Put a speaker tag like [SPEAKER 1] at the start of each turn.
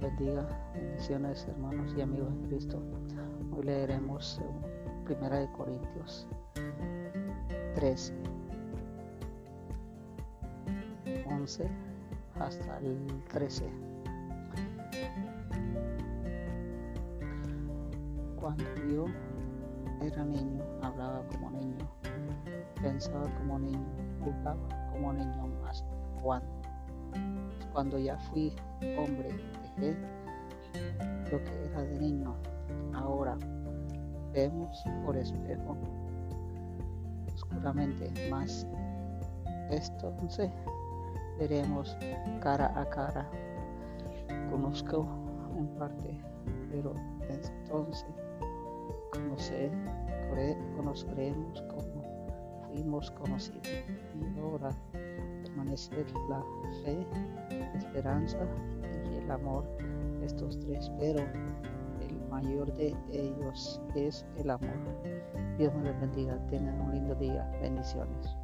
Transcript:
[SPEAKER 1] bendiga. Bendiciones hermanos y amigos de Cristo. Hoy leeremos Primera de Corintios 13, 11 hasta el 13. Cuando yo era niño, hablaba como niño, pensaba como niño, jugaba como niño más. Cuando cuando ya fui hombre, dejé lo que era de niño. Ahora vemos por espejo oscuramente más. Esto Entonces veremos cara a cara. Conozco en parte, pero entonces conoceremos como fuimos conocidos. Y ahora permanecer la fe esperanza y el amor, estos tres, pero el mayor de ellos es el amor. Dios me les bendiga, tengan un lindo día, bendiciones.